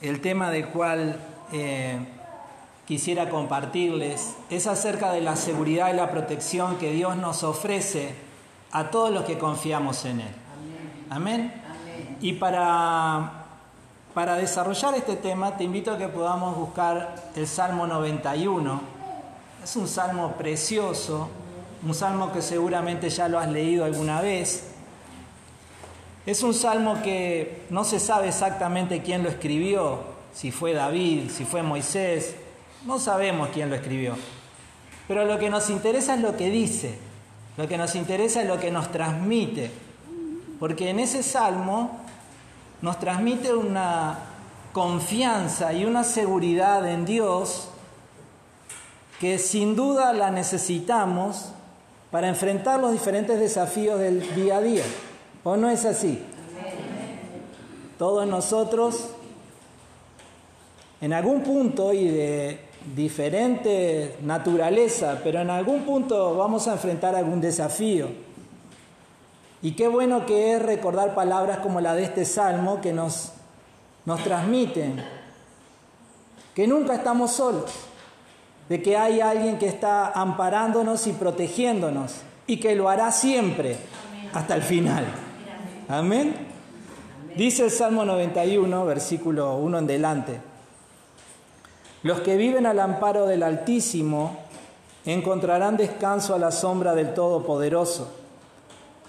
el tema del cual eh, quisiera compartirles es acerca de la seguridad y la protección que Dios nos ofrece a todos los que confiamos en Él. Amén. Y para, para desarrollar este tema te invito a que podamos buscar el Salmo 91. Es un salmo precioso, un salmo que seguramente ya lo has leído alguna vez. Es un salmo que no se sabe exactamente quién lo escribió, si fue David, si fue Moisés, no sabemos quién lo escribió. Pero lo que nos interesa es lo que dice, lo que nos interesa es lo que nos transmite, porque en ese salmo nos transmite una confianza y una seguridad en Dios que sin duda la necesitamos para enfrentar los diferentes desafíos del día a día. ¿O no es así? Todos nosotros, en algún punto y de diferente naturaleza, pero en algún punto vamos a enfrentar algún desafío. Y qué bueno que es recordar palabras como la de este salmo que nos, nos transmiten que nunca estamos solos, de que hay alguien que está amparándonos y protegiéndonos y que lo hará siempre hasta el final. Amén. Dice el Salmo 91, versículo 1 en delante. Los que viven al amparo del Altísimo encontrarán descanso a la sombra del Todopoderoso.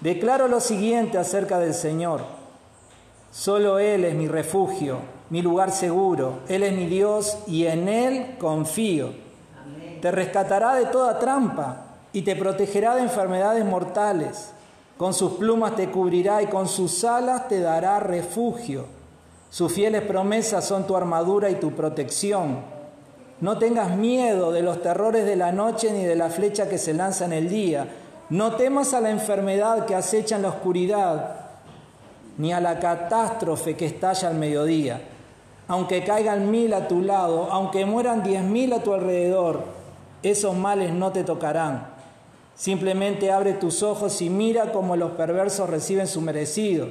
Declaro lo siguiente acerca del Señor. Solo Él es mi refugio, mi lugar seguro. Él es mi Dios y en Él confío. Te rescatará de toda trampa y te protegerá de enfermedades mortales. Con sus plumas te cubrirá y con sus alas te dará refugio. Sus fieles promesas son tu armadura y tu protección. No tengas miedo de los terrores de la noche ni de la flecha que se lanza en el día. No temas a la enfermedad que acecha en la oscuridad, ni a la catástrofe que estalla al mediodía. Aunque caigan mil a tu lado, aunque mueran diez mil a tu alrededor, esos males no te tocarán Simplemente abre tus ojos y mira cómo los perversos reciben su merecido.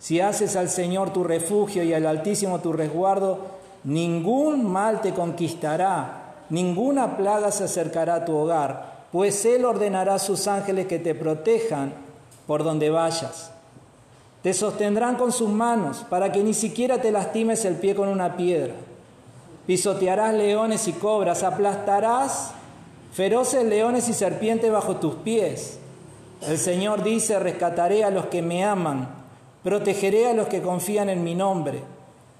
Si haces al Señor tu refugio y al Altísimo tu resguardo, ningún mal te conquistará, ninguna plaga se acercará a tu hogar, pues Él ordenará a sus ángeles que te protejan por donde vayas. Te sostendrán con sus manos para que ni siquiera te lastimes el pie con una piedra. Pisotearás leones y cobras, aplastarás feroces leones y serpientes bajo tus pies. El Señor dice, rescataré a los que me aman, protegeré a los que confían en mi nombre.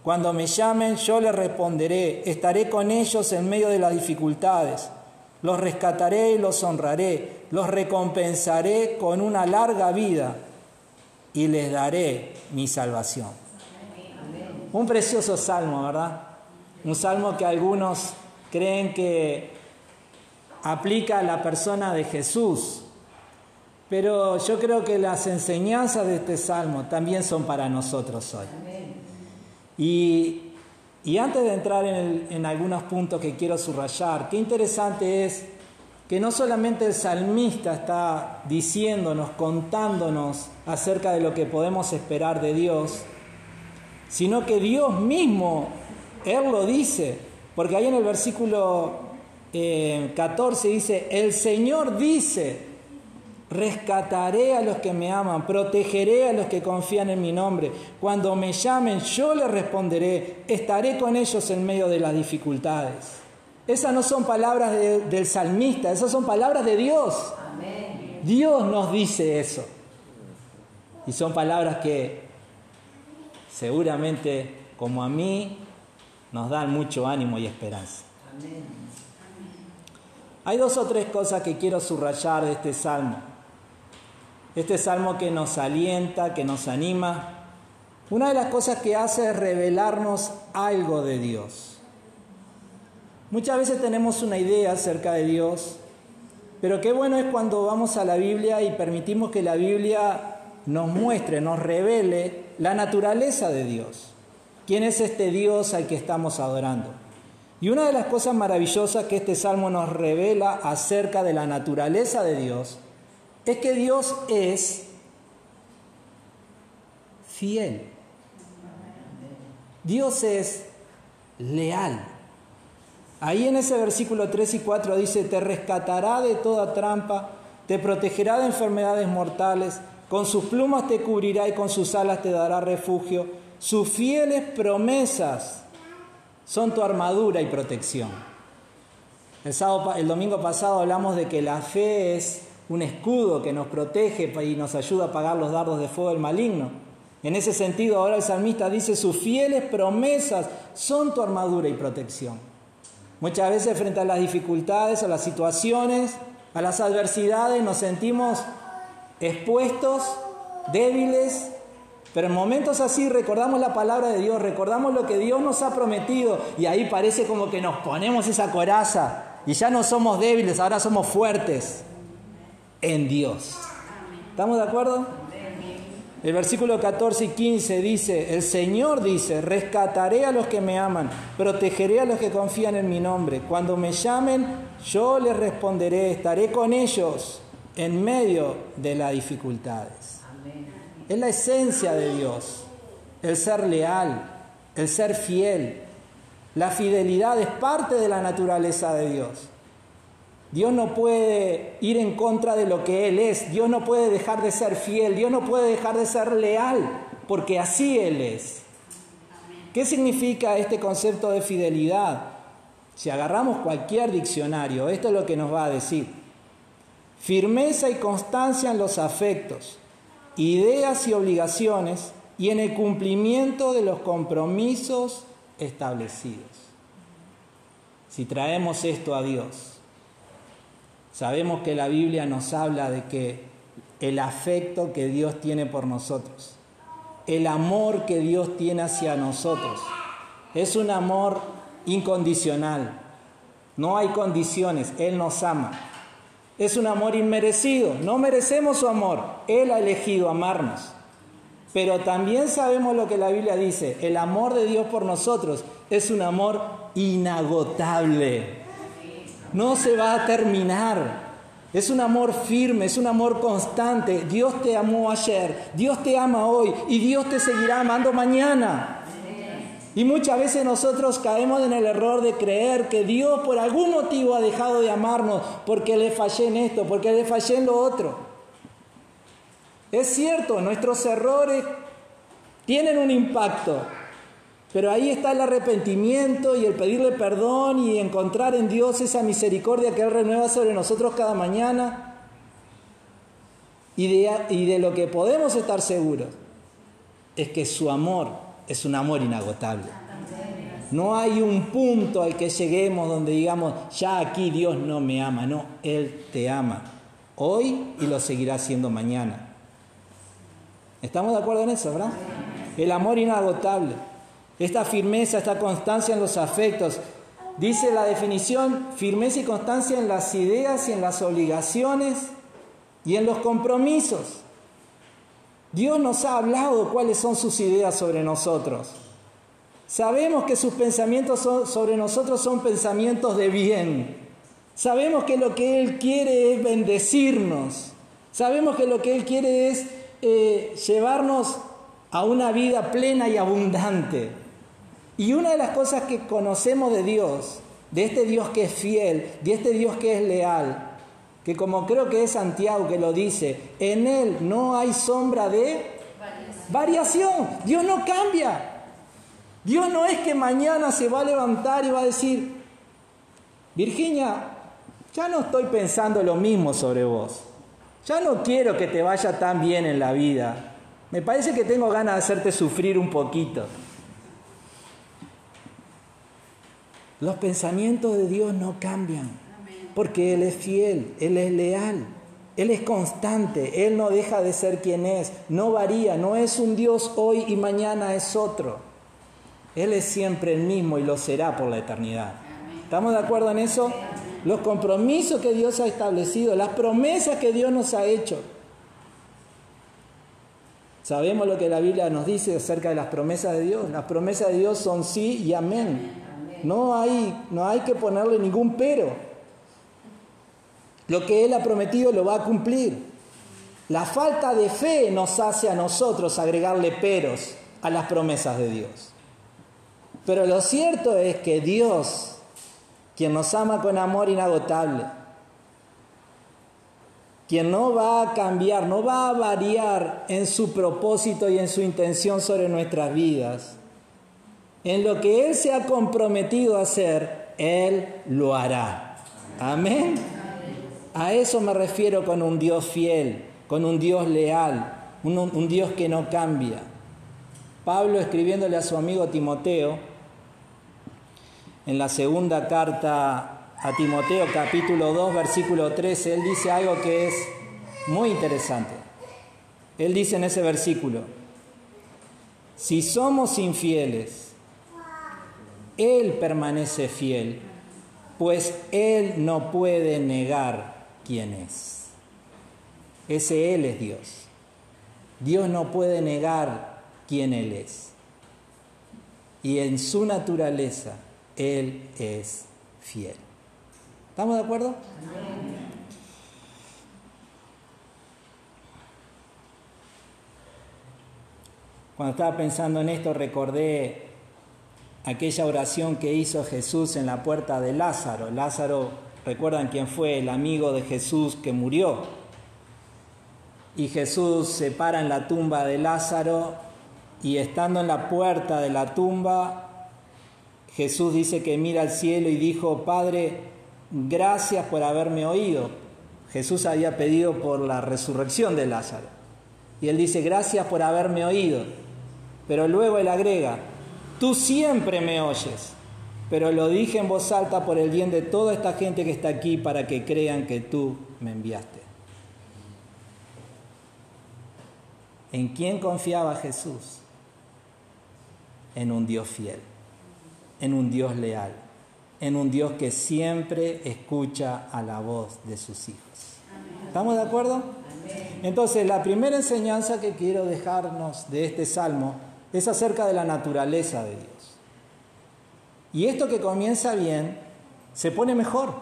Cuando me llamen, yo les responderé, estaré con ellos en medio de las dificultades. Los rescataré y los honraré, los recompensaré con una larga vida y les daré mi salvación. Un precioso salmo, ¿verdad? Un salmo que algunos creen que aplica a la persona de Jesús. Pero yo creo que las enseñanzas de este salmo también son para nosotros hoy. Y, antes de entrar en, en algunos puntos que quiero subrayar, qué interesante es que no solamente el salmista está diciéndonos, contándonos acerca de lo que podemos esperar de Dios, sino que Dios mismo, Él lo dice, porque ahí en el versículo 14 dice, el Señor dice, rescataré a los que me aman, protegeré a los que confían en mi nombre. Cuando me llamen, yo les responderé, estaré con ellos en medio de las dificultades. Esas no son palabras del salmista, esas son palabras de Dios. Dios nos dice eso. Y son palabras que seguramente, como a mí, nos dan mucho ánimo y esperanza. Amén. Hay dos o tres cosas que quiero subrayar de este salmo. Este salmo que nos alienta, que nos anima. Una de las cosas que hace es revelarnos algo de Dios. Muchas veces tenemos una idea acerca de Dios, pero qué bueno es cuando vamos a la Biblia y permitimos que la Biblia nos muestre, nos revele la naturaleza de Dios. ¿Quién es este Dios al que estamos adorando? Y una de las cosas maravillosas que este salmo nos revela acerca de la naturaleza de Dios es que Dios es fiel. Dios es leal. Ahí en ese versículo 3 y 4 dice, te rescatará de toda trampa, te protegerá de enfermedades mortales, con sus plumas te cubrirá y con sus alas te dará refugio. Sus fieles promesas son tu armadura y protección. El, el domingo pasado hablamos de que la fe es un escudo que nos protege y nos ayuda a apagar los dardos de fuego del maligno. En ese sentido, ahora el salmista dice, sus fieles promesas son tu armadura y protección. Muchas veces frente a las dificultades, a las situaciones, a las adversidades, nos sentimos expuestos, débiles, pero en momentos así recordamos la palabra de Dios, recordamos lo que Dios nos ha prometido y ahí parece como que nos ponemos esa coraza y ya no somos débiles, ahora somos fuertes en Dios. ¿Estamos de acuerdo? El versículo 14 y 15 dice, el Señor dice, rescataré a los que me aman, protegeré a los que confían en mi nombre. Cuando me llamen, yo les responderé, estaré con ellos en medio de las dificultades. Es la esencia de Dios, el ser leal, el ser fiel. La fidelidad es parte de la naturaleza de Dios. Dios no puede ir en contra de lo que Él es. Dios no puede dejar de ser fiel. Dios no puede dejar de ser leal, porque así Él es. ¿Qué significa este concepto de fidelidad? Si agarramos cualquier diccionario, esto es lo que nos va a decir. Firmeza y constancia en los afectos, ideas y obligaciones y en el cumplimiento de los compromisos establecidos. Si traemos esto a Dios, Sabemos que la Biblia nos habla de que el afecto que Dios tiene por nosotros, el amor que Dios tiene hacia nosotros, es un amor incondicional. No hay condiciones, Él nos ama. Es un amor inmerecido, no merecemos su amor, Él ha elegido amarnos. Pero también sabemos lo que la Biblia dice, el amor de Dios por nosotros es un amor inagotable no se va a terminar. Es un amor firme, es un amor constante. Dios te amó ayer, Dios te ama hoy y Dios te seguirá amando mañana. Y muchas veces nosotros caemos en el error de creer que Dios por algún motivo ha dejado de amarnos porque le fallé en esto, porque le fallé en lo otro. Es cierto, nuestros errores tienen un impacto, pero ahí está el arrepentimiento y el pedirle perdón y encontrar en Dios esa misericordia que Él renueva sobre nosotros cada mañana. Y de, y de lo que podemos estar seguros es que su amor es un amor inagotable. No hay un punto al que lleguemos donde digamos, ya aquí Dios no me ama. No, Él te ama hoy y lo seguirá haciendo mañana. ¿Estamos de acuerdo en eso, verdad? El amor inagotable esta firmeza, esta constancia en los afectos. Dice la definición, firmeza y constancia en las ideas y en las obligaciones y en los compromisos. Dios nos ha hablado cuáles son sus ideas sobre nosotros. Sabemos que sus pensamientos sobre nosotros son pensamientos de bien. Sabemos que lo que Él quiere es bendecirnos. Sabemos que lo que Él quiere es eh, llevarnos a una vida plena y abundante. Y una de las cosas que conocemos de Dios, de este Dios que es fiel, de este Dios que es leal, que como creo que es Santiago que lo dice, en Él no hay sombra de variación. Dios no cambia. Dios no es que mañana se va a levantar y va a decir, Virginia, ya no estoy pensando lo mismo sobre vos. Ya no quiero que te vaya tan bien en la vida. Me parece que tengo ganas de hacerte sufrir un poquito. Los pensamientos de Dios no cambian, porque Él es fiel, Él es leal, Él es constante, Él no deja de ser quien es, no varía, no es un Dios hoy y mañana es otro. Él es siempre el mismo y lo será por la eternidad. ¿Estamos de acuerdo en eso? Los compromisos que Dios ha establecido, las promesas que Dios nos ha hecho. Sabemos lo que la Biblia nos dice acerca de las promesas de Dios. Las promesas de Dios son sí y amén. No hay, no hay que ponerle ningún pero. Lo que Él ha prometido lo va a cumplir. La falta de fe nos hace a nosotros agregarle peros a las promesas de Dios. Pero lo cierto es que Dios, quien nos ama con amor inagotable, quien no va a cambiar, no va a variar en su propósito y en su intención sobre nuestras vidas, en lo que Él se ha comprometido a hacer, Él lo hará. Amén. A eso me refiero con un Dios fiel, con un Dios leal, un, Dios que no cambia. Pablo escribiéndole a su amigo Timoteo, en la segunda carta a Timoteo capítulo 2 versículo 13, él dice algo que es muy interesante. Él dice en ese versículo, si somos infieles, Él permanece fiel, pues Él no puede negar quién es. Ese Él es Dios. Dios no puede negar quién Él es. Y en su naturaleza, Él es fiel. ¿Estamos de acuerdo? Cuando estaba pensando en esto recordé aquella oración que hizo Jesús en la puerta de Lázaro. Lázaro, recuerdan quién fue el amigo de Jesús que murió. Y Jesús se para en la tumba de Lázaro y estando en la puerta de la tumba, Jesús dice que mira al cielo y dijo, Padre, gracias por haberme oído. Jesús había pedido por la resurrección de Lázaro. Y él dice, gracias por haberme oído. Pero luego él agrega, tú siempre me oyes, pero lo dije en voz alta por el bien de toda esta gente que está aquí para que crean que tú me enviaste. ¿En quién confiaba Jesús? En un Dios fiel, en un Dios leal, en un Dios que siempre escucha a la voz de sus hijos. ¿Estamos de acuerdo? Entonces, la primera enseñanza que quiero dejarnos de este salmo es acerca de la naturaleza de Dios. Y esto que comienza bien, se pone mejor,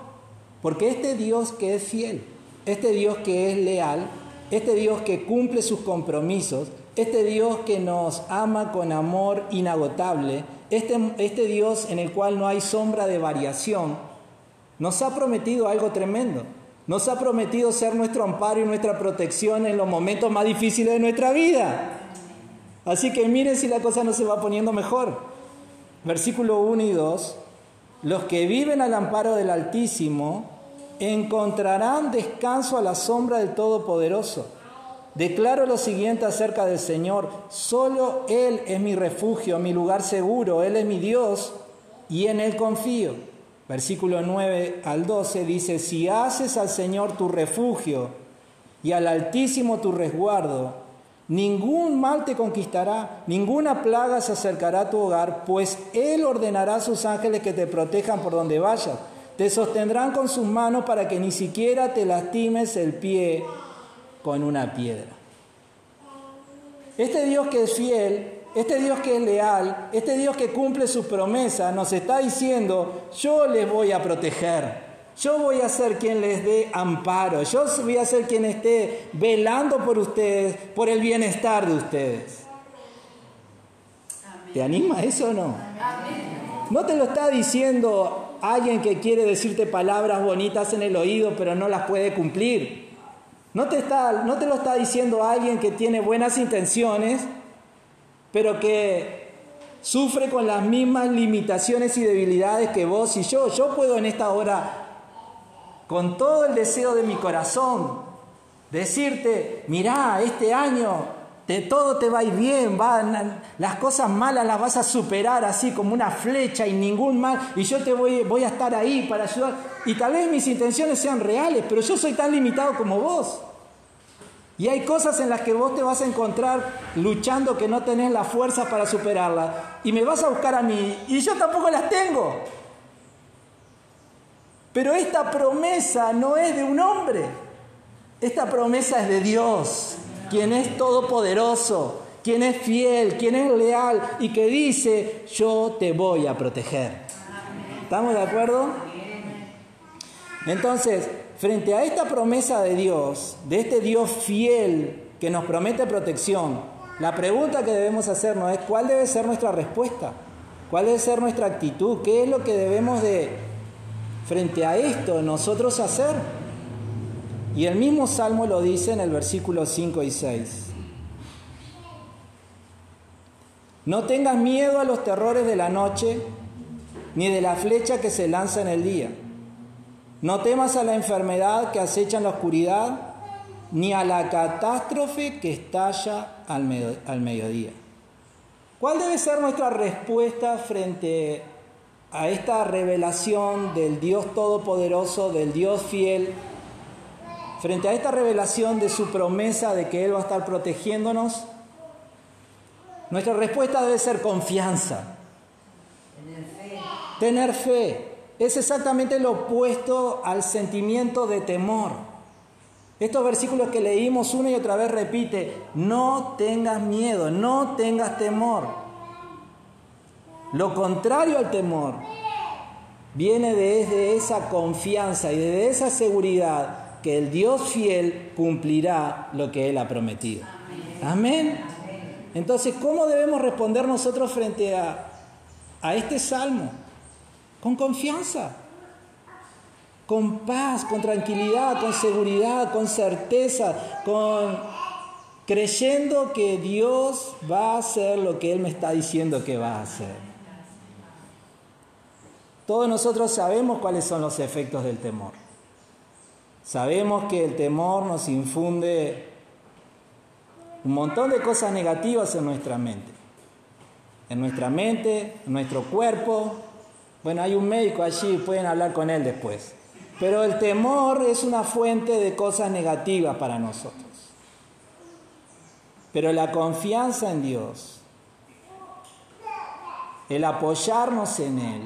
porque este Dios que es fiel, este Dios que es leal, este Dios que cumple sus compromisos, este Dios que nos ama con amor inagotable, este, este Dios en el cual no hay sombra de variación, nos ha prometido algo tremendo. Nos ha prometido ser nuestro amparo y nuestra protección en los momentos más difíciles de nuestra vida. Así que miren si la cosa no se va poniendo mejor. Versículo 1 y 2. Los que viven al amparo del Altísimo encontrarán descanso a la sombra del Todopoderoso. Declaro lo siguiente acerca del Señor. Solo Él es mi refugio, mi lugar seguro. Él es mi Dios y en Él confío. Versículo 9 al 12 dice, si haces al Señor tu refugio y al Altísimo tu resguardo, Ningún mal te conquistará, ninguna plaga se acercará a tu hogar, pues Él ordenará a sus ángeles que te protejan por donde vayas. Te sostendrán con sus manos para que ni siquiera te lastimes el pie con una piedra. Este Dios que es fiel, este Dios que es leal, este Dios que cumple sus promesas, nos está diciendo, yo les voy a proteger. Yo voy a ser quien les dé amparo. Yo voy a ser quien esté velando por ustedes, por el bienestar de ustedes. ¿Te anima eso o no? No te lo está diciendo alguien que quiere decirte palabras bonitas en el oído, pero no las puede cumplir. No te, está, no te lo está diciendo alguien que tiene buenas intenciones, pero que sufre con las mismas limitaciones y debilidades que vos y yo. Yo puedo en esta hora con todo el deseo de mi corazón, decirte, mirá, este año de todo te va bien, las cosas malas las vas a superar así como una flecha y ningún mal, y yo te voy, voy a estar ahí para ayudar. Y tal vez mis intenciones sean reales, pero yo soy tan limitado como vos. Y hay cosas en las que vos te vas a encontrar luchando que no tenés la fuerza para superarlas. Y me vas a buscar a mí, y yo tampoco las tengo. Pero esta promesa no es de un hombre. Esta promesa es de Dios, quien es todopoderoso, quien es fiel, quien es leal y que dice, yo te voy a proteger. ¿Estamos de acuerdo? Entonces, frente a esta promesa de Dios, de este Dios fiel que nos promete protección, la pregunta que debemos hacernos es cuál debe ser nuestra respuesta. ¿Cuál debe ser nuestra actitud? ¿Qué es lo que debemos de, frente a esto, nosotros hacer? Y el mismo Salmo lo dice en el versículo 5 y 6. No tengas miedo a los terrores de la noche, ni de la flecha que se lanza en el día. No temas a la enfermedad que acecha en la oscuridad, ni a la catástrofe que estalla al, mediodía. ¿Cuál debe ser nuestra respuesta frente a esta revelación del Dios Todopoderoso, del Dios fiel, frente a esta revelación de su promesa de que Él va a estar protegiéndonos? Nuestra respuesta debe ser confianza. Tener fe. Tener fe. Es exactamente lo opuesto al sentimiento de temor. Estos versículos que leímos una y otra vez repite, no tengas miedo, no tengas temor. Lo contrario al temor viene desde esa confianza y desde esa seguridad que el Dios fiel cumplirá lo que Él ha prometido. Amén. Entonces, ¿cómo debemos responder nosotros frente a, a este salmo? Con confianza, con paz, con tranquilidad, con seguridad, con certeza, con creyendo que Dios va a hacer lo que Él me está diciendo que va a hacer. Todos nosotros sabemos cuáles son los efectos del temor. Sabemos que el temor nos infunde un montón de cosas negativas en nuestra mente. En nuestra mente, en nuestro cuerpo. Bueno, hay un médico allí, pueden hablar con él después. Pero el temor es una fuente de cosas negativas para nosotros. Pero la confianza en Dios, el apoyarnos en Él,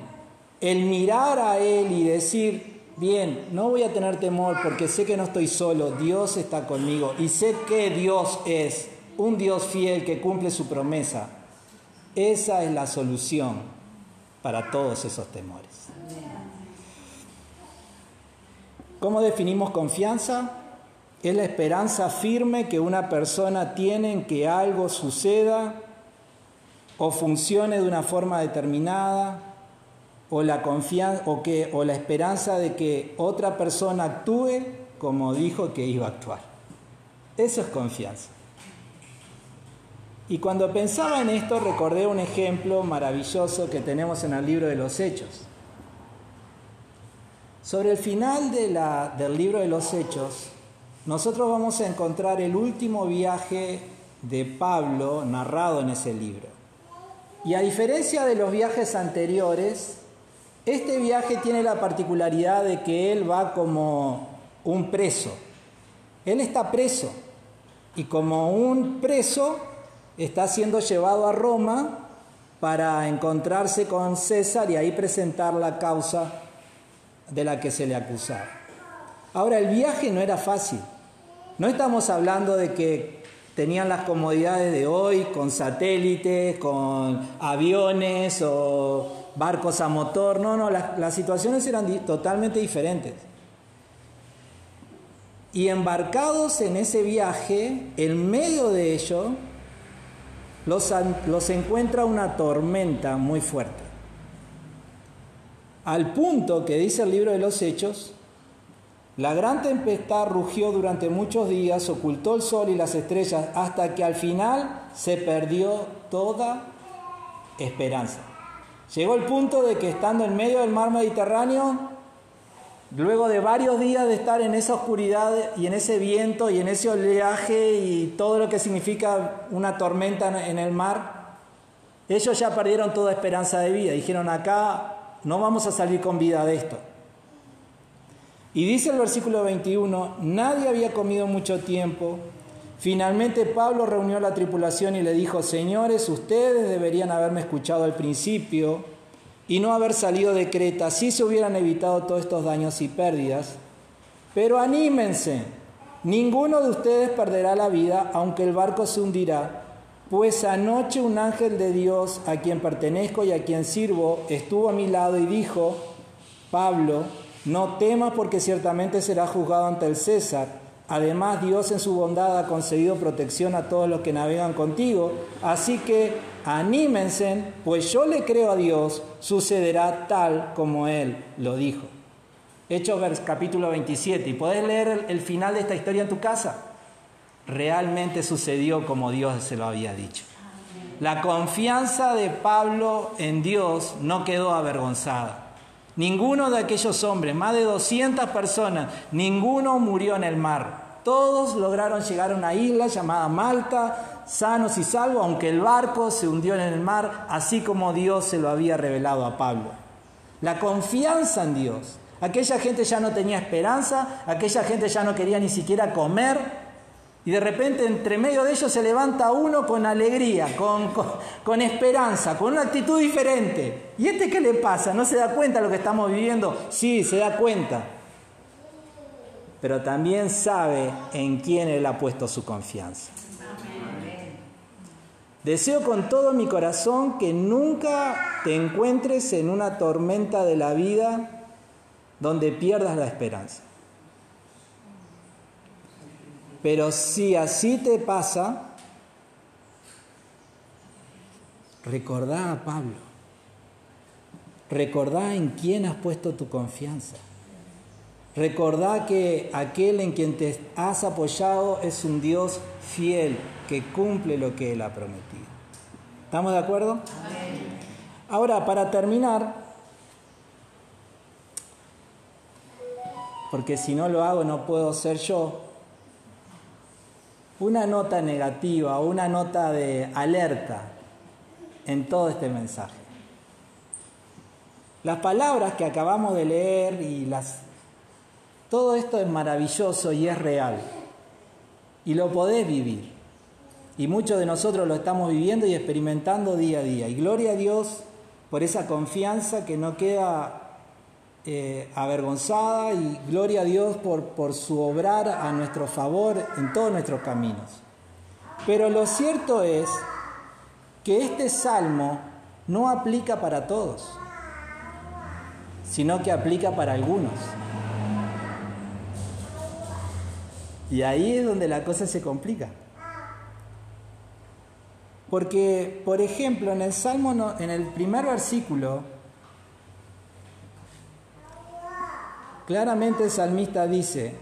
el mirar a Él y decir, bien, no voy a tener temor porque sé que no estoy solo, Dios está conmigo y sé que Dios es un Dios fiel que cumple su promesa. Esa es la solución para todos esos temores. ¿Cómo definimos confianza? Es la esperanza firme que una persona tiene en que algo suceda o funcione de una forma determinada o la confianza o que o la esperanza de que otra persona actúe como dijo que iba a actuar. Eso es confianza. Y cuando pensaba en esto recordé un ejemplo maravilloso que tenemos en el libro de los Hechos. Sobre el final de la, del libro de los Hechos, nosotros vamos a encontrar el último viaje de Pablo narrado en ese libro. Y a diferencia de los viajes anteriores, este viaje tiene la particularidad de que él va como un preso. Él está preso y como un preso está siendo llevado a Roma para encontrarse con César y ahí presentar la causa de la que se le acusaba. Ahora, el viaje no era fácil. No estamos hablando de que tenían las comodidades de hoy con satélites, con aviones o barcos a motor. No, no, las, situaciones eran totalmente diferentes. Y embarcados en ese viaje, en medio de ello, los, los encuentra una tormenta muy fuerte. Al punto que dice el libro de los Hechos, la gran tempestad rugió durante muchos días, ocultó el sol y las estrellas, hasta que al final se perdió toda esperanza. Llegó el punto de que estando en medio del mar Mediterráneo, luego de varios días de estar en esa oscuridad y en ese viento y en ese oleaje y todo lo que significa una tormenta en el mar, ellos ya perdieron toda esperanza de vida. Dijeron, acá no vamos a salir con vida de esto. Y dice el versículo 21, nadie había comido mucho tiempo Finalmente Pablo reunió la tripulación y le dijo, señores, ustedes deberían haberme escuchado al principio y no haber salido de Creta, así se hubieran evitado todos estos daños y pérdidas. Pero anímense, ninguno de ustedes perderá la vida, aunque el barco se hundirá, pues anoche un ángel de Dios, a quien pertenezco y a quien sirvo, estuvo a mi lado y dijo, Pablo, no temas porque ciertamente será juzgado ante el César Además, Dios en su bondad ha concedido protección a todos los que navegan contigo. Así que anímense, pues yo le creo a Dios, sucederá tal como Él lo dijo. Hechos capítulo 27. ¿Y podés leer el final de esta historia en tu casa? Realmente sucedió como Dios se lo había dicho. La confianza de Pablo en Dios no quedó avergonzada. Ninguno de aquellos hombres, más de 200 personas, ninguno murió en el mar. Todos lograron llegar a una isla llamada Malta, sanos y salvos, aunque el barco se hundió en el mar, así como Dios se lo había revelado a Pablo. La confianza en Dios. Aquella gente ya no tenía esperanza, aquella gente ya no quería ni siquiera comer, y de repente entre medio de ellos se levanta uno con alegría, con, con, esperanza, con una actitud diferente. ¿Y este qué le pasa? ¿No se da cuenta de lo que estamos viviendo? Sí, se da cuenta. Pero también sabe en quién él ha puesto su confianza. Deseo con todo mi corazón que nunca te encuentres en una tormenta de la vida donde pierdas la esperanza. Pero si así te pasa, recordá a Pablo. Recordá en quién has puesto tu confianza. Recordá que aquel en quien te has apoyado es un Dios fiel que cumple lo que Él ha prometido. ¿Estamos de acuerdo? Ahora, para terminar, porque si no lo hago no puedo ser yo, una nota negativa una nota de alerta en todo este mensaje. Las palabras que acabamos de leer y las todo esto es maravilloso y es real. Y lo podés vivir. Y muchos de nosotros lo estamos viviendo y experimentando día a día. Y gloria a Dios por esa confianza que no queda eh, avergonzada y gloria a Dios por, por su obrar a nuestro favor en todos nuestros caminos. Pero lo cierto es que este salmo no aplica para todos, sino que aplica para algunos. Y ahí es donde la cosa se complica. Porque, por ejemplo, en el Salmo, en el primer versículo, Claramente el salmista dice,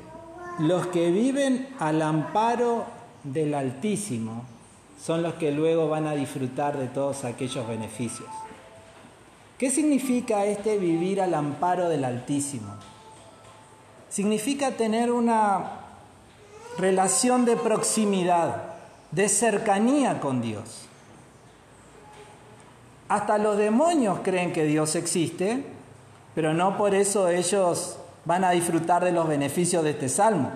los que viven al amparo del Altísimo son los que luego van a disfrutar de todos aquellos beneficios. ¿Qué significa este vivir al amparo del Altísimo? Significa tener una relación de proximidad, de cercanía con Dios. Hasta los demonios creen que Dios existe, pero no por eso ellos van a disfrutar de los beneficios de este salmo.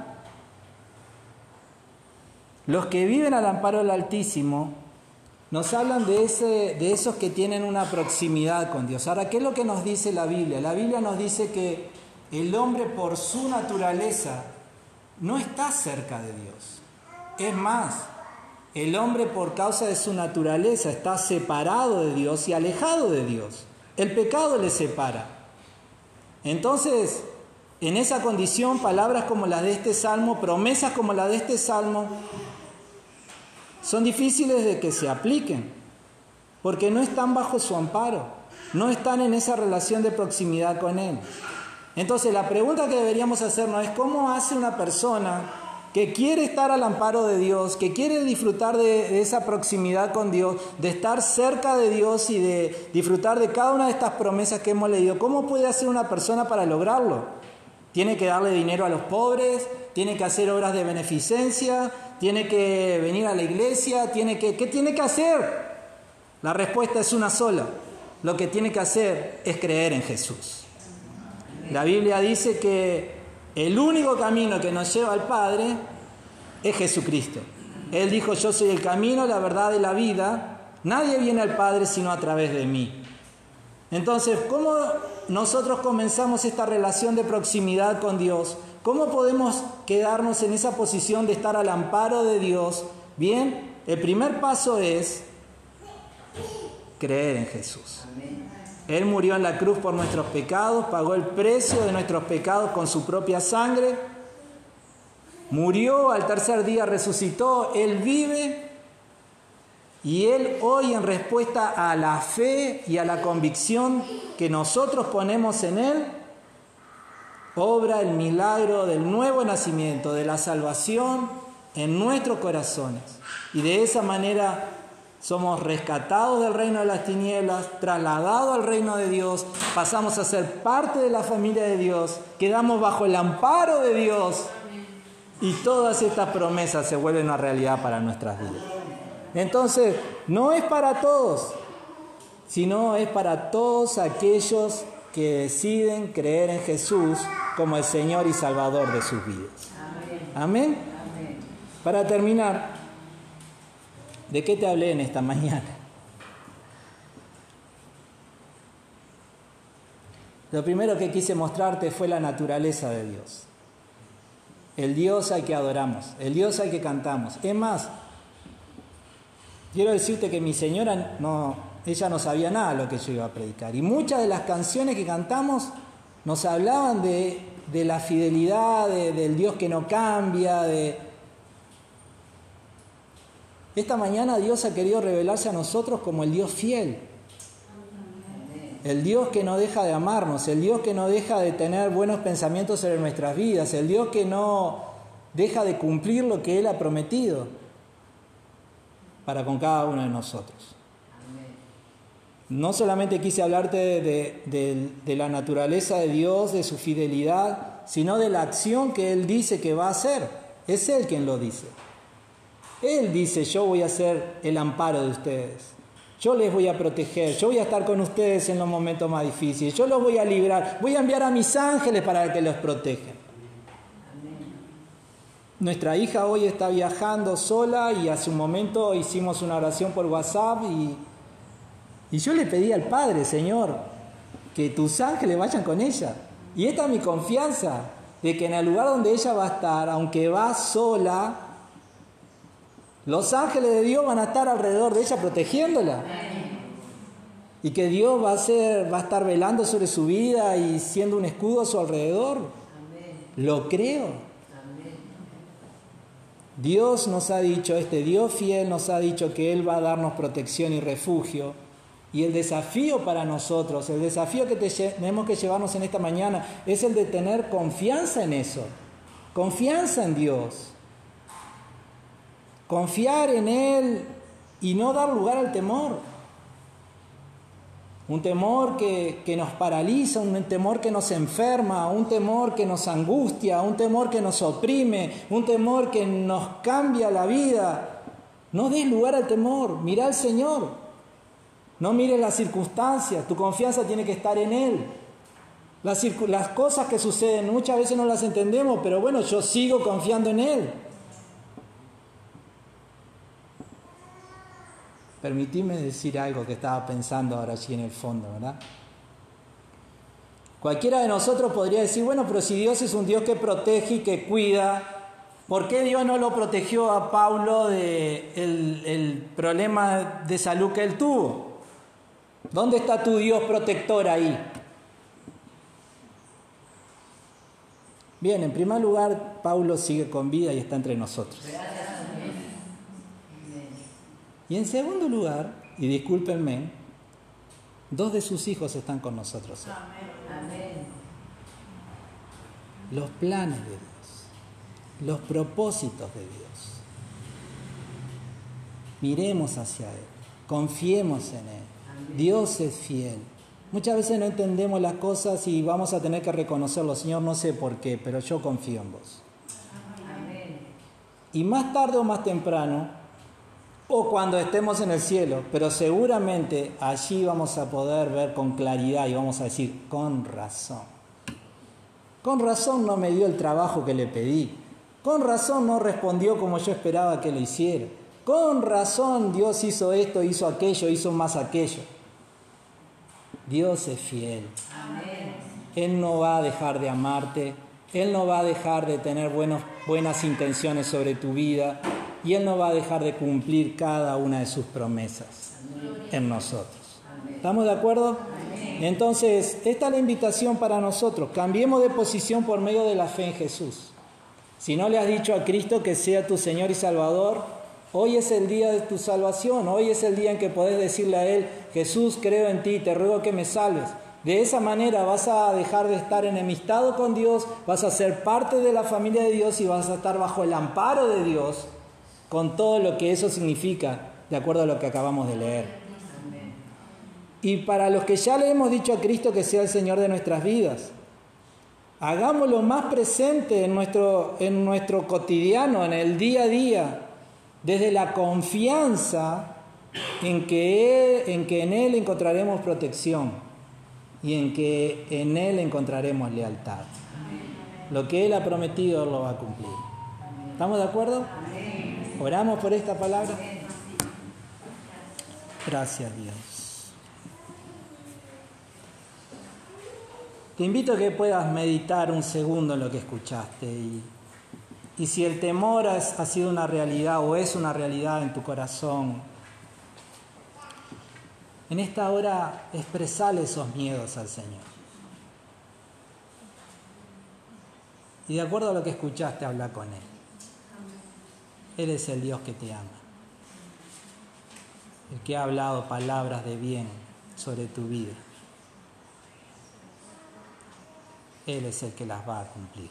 Los que viven al amparo del Altísimo nos hablan de, ese, de esos que tienen una proximidad con Dios. Ahora, ¿qué es lo que nos dice la Biblia? La Biblia nos dice que el hombre por su naturaleza no está cerca de Dios. Es más, el hombre por causa de su naturaleza está separado de Dios y alejado de Dios. El pecado le separa. Entonces, en esa condición, palabras como las de este salmo, promesas como las de este salmo, son difíciles de que se apliquen, porque no están bajo su amparo, no están en esa relación de proximidad con Él. Entonces la pregunta que deberíamos hacernos es cómo hace una persona que quiere estar al amparo de Dios, que quiere disfrutar de, de, esa proximidad con Dios, de estar cerca de Dios y de disfrutar de cada una de estas promesas que hemos leído, ¿cómo puede hacer una persona para lograrlo? Tiene que darle dinero a los pobres, tiene que hacer obras de beneficencia, tiene que venir a la iglesia, tiene que, ¿qué tiene que hacer? La respuesta es una sola. Lo que tiene que hacer es creer en Jesús. La Biblia dice que el único camino que nos lleva al Padre es Jesucristo. Él dijo, yo soy el camino, la verdad y la vida. Nadie viene al Padre sino a través de mí. Entonces, ¿cómo nosotros comenzamos esta relación de proximidad con Dios? ¿Cómo podemos quedarnos en esa posición de estar al amparo de Dios? Bien, el primer paso es creer en Jesús. Él murió en la cruz por nuestros pecados, pagó el precio de nuestros pecados con su propia sangre. murió, al tercer día resucitó, Él vive y Él hoy en respuesta a la fe y a la convicción que nosotros ponemos en Él, obra el milagro del nuevo nacimiento, de la salvación en nuestros corazones. Y de esa manera somos rescatados del reino de las tinieblas, trasladados al reino de Dios, pasamos a ser parte de la familia de Dios, quedamos bajo el amparo de Dios y todas estas promesas se vuelven una realidad para nuestras vidas. Entonces, no es para todos, sino es para todos aquellos que deciden creer en Jesús como el Señor y Salvador de sus vidas. Amén. Para terminar, ¿de qué te hablé en esta mañana? Lo primero que quise mostrarte fue la naturaleza de Dios. El Dios al que adoramos, el Dios al que cantamos. Es más, quiero decirte que mi señora no, ella no sabía nada de lo que yo iba a predicar. Y muchas de las canciones que cantamos nos hablaban de, la fidelidad, del Dios que no cambia, de... Esta mañana Dios ha querido revelarse a nosotros como el Dios fiel. El Dios que no deja de amarnos, el Dios que no deja de tener buenos pensamientos sobre nuestras vidas, el Dios que no deja de cumplir lo que Él ha prometido para con cada uno de nosotros. No solamente quise hablarte de, la naturaleza de Dios, de su fidelidad, sino de la acción que Él dice que va a hacer. Es Él quien lo dice. Él dice, yo voy a ser el amparo de ustedes. Yo les voy a proteger, yo voy a estar con ustedes en los momentos más difíciles, yo los voy a librar, voy a enviar a mis ángeles para que los protejan. Nuestra hija hoy está viajando sola y hace un momento hicimos una oración por WhatsApp y y yo le pedí al Padre, Señor, que tus ángeles vayan con ella. Y esta es mi confianza, de que en el lugar donde ella va a estar, aunque va sola, los ángeles de Dios van a estar alrededor de ella protegiéndola. Y que Dios va a, ser, va a estar velando sobre su vida y siendo un escudo a su alrededor. Lo creo. Dios nos ha dicho, este Dios fiel nos ha dicho que Él va a darnos protección y refugio. Y el desafío para nosotros, el desafío que tenemos que llevarnos en esta mañana es el de tener confianza en eso, confianza en Dios, confiar en Él y no dar lugar al temor. Un temor que, que, nos paraliza, un temor que nos enferma, un temor que nos angustia, un temor que nos oprime, un temor que nos cambia la vida. No des lugar al temor, mira al Señor. No mires las circunstancias, tu confianza tiene que estar en Él. Las, las, cosas que suceden muchas veces no las entendemos, pero bueno, yo sigo confiando en Él. Permitidme decir algo que estaba pensando ahora allí en el fondo, ¿verdad? Cualquiera de nosotros podría decir, bueno, pero si Dios es un Dios que protege y que cuida, ¿por qué Dios no lo protegió a Pablo del el problema de salud que él tuvo? ¿Dónde está tu Dios protector ahí? Bien, en primer lugar, Pablo sigue con vida y está entre nosotros. Y en segundo lugar, y discúlpenme, dos de sus hijos están con nosotros. Los planes de Dios, los propósitos de Dios. Miremos hacia Él, confiemos en Él. Dios es fiel. Muchas veces no entendemos las cosas y vamos a tener que reconocerlo. Señor, no sé por qué, pero yo confío en vos. Y más tarde o más temprano, o cuando estemos en el cielo, pero seguramente allí vamos a poder ver con claridad y vamos a decir, con razón. Con razón no me dio el trabajo que le pedí. Con razón no respondió como yo esperaba que lo hiciera. Con razón Dios hizo esto, hizo aquello, hizo más aquello. Dios es fiel. Él no va a dejar de amarte, Él no va a dejar de tener buenas intenciones sobre tu vida y Él no va a dejar de cumplir cada una de sus promesas en nosotros. ¿Estamos de acuerdo? Entonces, esta es la invitación para nosotros. Cambiemos de posición por medio de la fe en Jesús. Si no le has dicho a Cristo que sea tu Señor y Salvador, hoy es el día de tu salvación, hoy es el día en que podés decirle a Él, Jesús, creo en ti, te ruego que me salves. De esa manera vas a dejar de estar enemistado con Dios, vas a ser parte de la familia de Dios y vas a estar bajo el amparo de Dios con todo lo que eso significa, de acuerdo a lo que acabamos de leer. Y para los que ya le hemos dicho a Cristo que sea el Señor de nuestras vidas, hagámoslo más presente en nuestro, en nuestro cotidiano, en el día a día, desde la confianza en que, en que en Él encontraremos protección y en que en Él encontraremos lealtad. Lo que Él ha prometido lo va a cumplir. ¿Estamos de acuerdo? Oramos por esta palabra. Gracias Dios. Te invito a que puedas meditar un segundo en lo que escuchaste y, y si el temor ha sido una realidad o es una realidad en tu corazón, en esta hora expresale esos miedos al Señor. Y de acuerdo a lo que escuchaste, habla con Él. Él es el Dios que te ama. El que ha hablado palabras de bien sobre tu vida. Él es el que las va a cumplir.